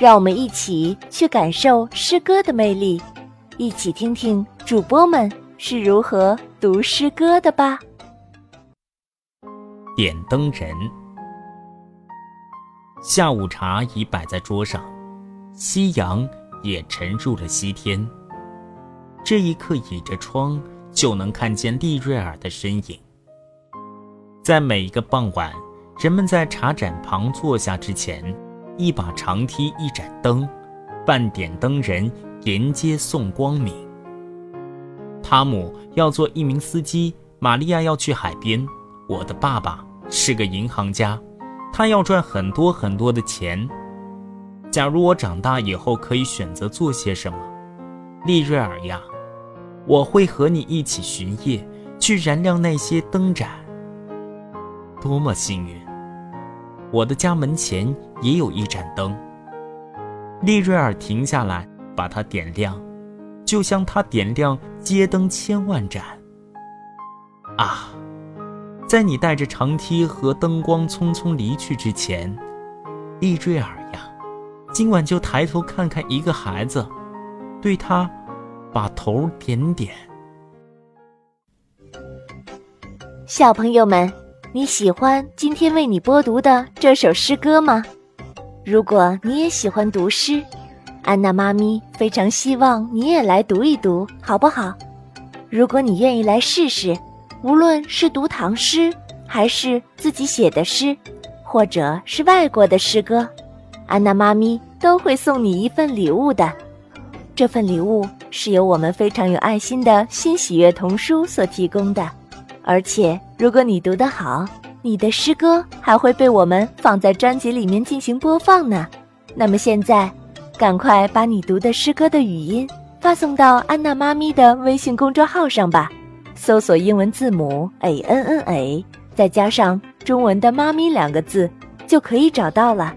让我们一起去感受诗歌的魅力，一起听听主播们是如何读诗歌的吧。点灯人，下午茶已摆在桌上，夕阳也沉入了西天。这一刻，倚着窗就能看见利瑞尔的身影。在每一个傍晚，人们在茶盏旁坐下之前。一把长梯，一盏灯，半点灯人沿街送光明。汤姆要做一名司机，玛利亚要去海边。我的爸爸是个银行家，他要赚很多很多的钱。假如我长大以后可以选择做些什么，利瑞尔呀，我会和你一起巡夜，去燃亮那些灯盏。多么幸运！我的家门前也有一盏灯。利瑞尔停下来，把它点亮，就像他点亮街灯千万盏。啊，在你带着长梯和灯光匆匆离去之前，利瑞尔呀，今晚就抬头看看一个孩子，对他把头点点。小朋友们。你喜欢今天为你播读的这首诗歌吗？如果你也喜欢读诗，安娜妈咪非常希望你也来读一读，好不好？如果你愿意来试试，无论是读唐诗，还是自己写的诗，或者是外国的诗歌，安娜妈咪都会送你一份礼物的。这份礼物是由我们非常有爱心的新喜悦童书所提供的。而且，如果你读得好，你的诗歌还会被我们放在专辑里面进行播放呢。那么现在，赶快把你读的诗歌的语音发送到安娜妈咪的微信公众号上吧，搜索英文字母 a n n a，再加上中文的“妈咪”两个字，就可以找到了。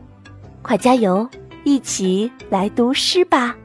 快加油，一起来读诗吧！